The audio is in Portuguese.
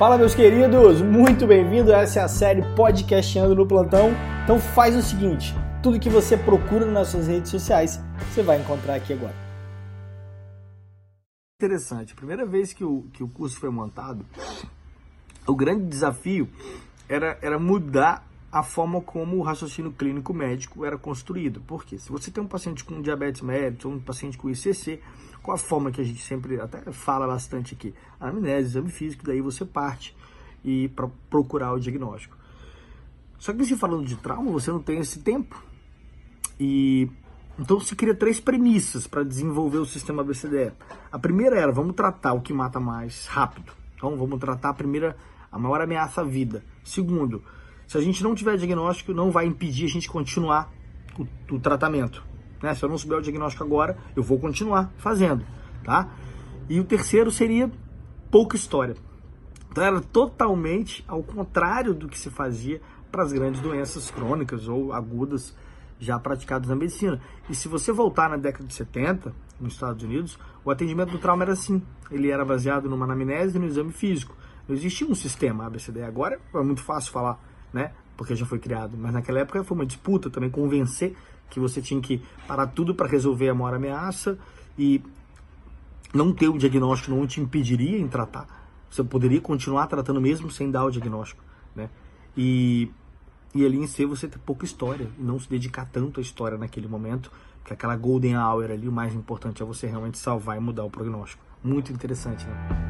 Fala, meus queridos! Muito bem-vindo. Essa é a série Podcastando no Plantão. Então faz o seguinte, tudo que você procura nas suas redes sociais, você vai encontrar aqui agora. Interessante. A primeira vez que o, que o curso foi montado, o grande desafio era, era mudar a forma como o raciocínio clínico médico era construído. Por quê? Se você tem um paciente com diabetes mellitus ou um paciente com ICC, qual a forma que a gente sempre até fala bastante aqui? Anamnese, exame físico, daí você parte e para procurar o diagnóstico. Só que se falando de trauma, você não tem esse tempo. E então se cria três premissas para desenvolver o sistema BCDE. A primeira era, vamos tratar o que mata mais rápido. Então vamos tratar a primeira a maior ameaça à vida. Segundo, se a gente não tiver diagnóstico, não vai impedir a gente continuar o, o tratamento. Né? Se eu não souber o diagnóstico agora, eu vou continuar fazendo, tá? E o terceiro seria pouca história. Então era totalmente ao contrário do que se fazia para as grandes doenças crônicas ou agudas já praticadas na medicina. E se você voltar na década de 70, nos Estados Unidos, o atendimento do trauma era assim. Ele era baseado numa anamnese e no exame físico. Não existia um sistema ABCD. Agora é muito fácil falar, né? Porque já foi criado. Mas naquela época foi uma disputa também convencer que você tinha que parar tudo para resolver a maior ameaça e não ter o diagnóstico não te impediria em tratar. Você poderia continuar tratando mesmo sem dar o diagnóstico, né? E, e ali em si você ter pouca história não se dedicar tanto à história naquele momento, que aquela golden hour ali, o mais importante é você realmente salvar e mudar o prognóstico. Muito interessante, né?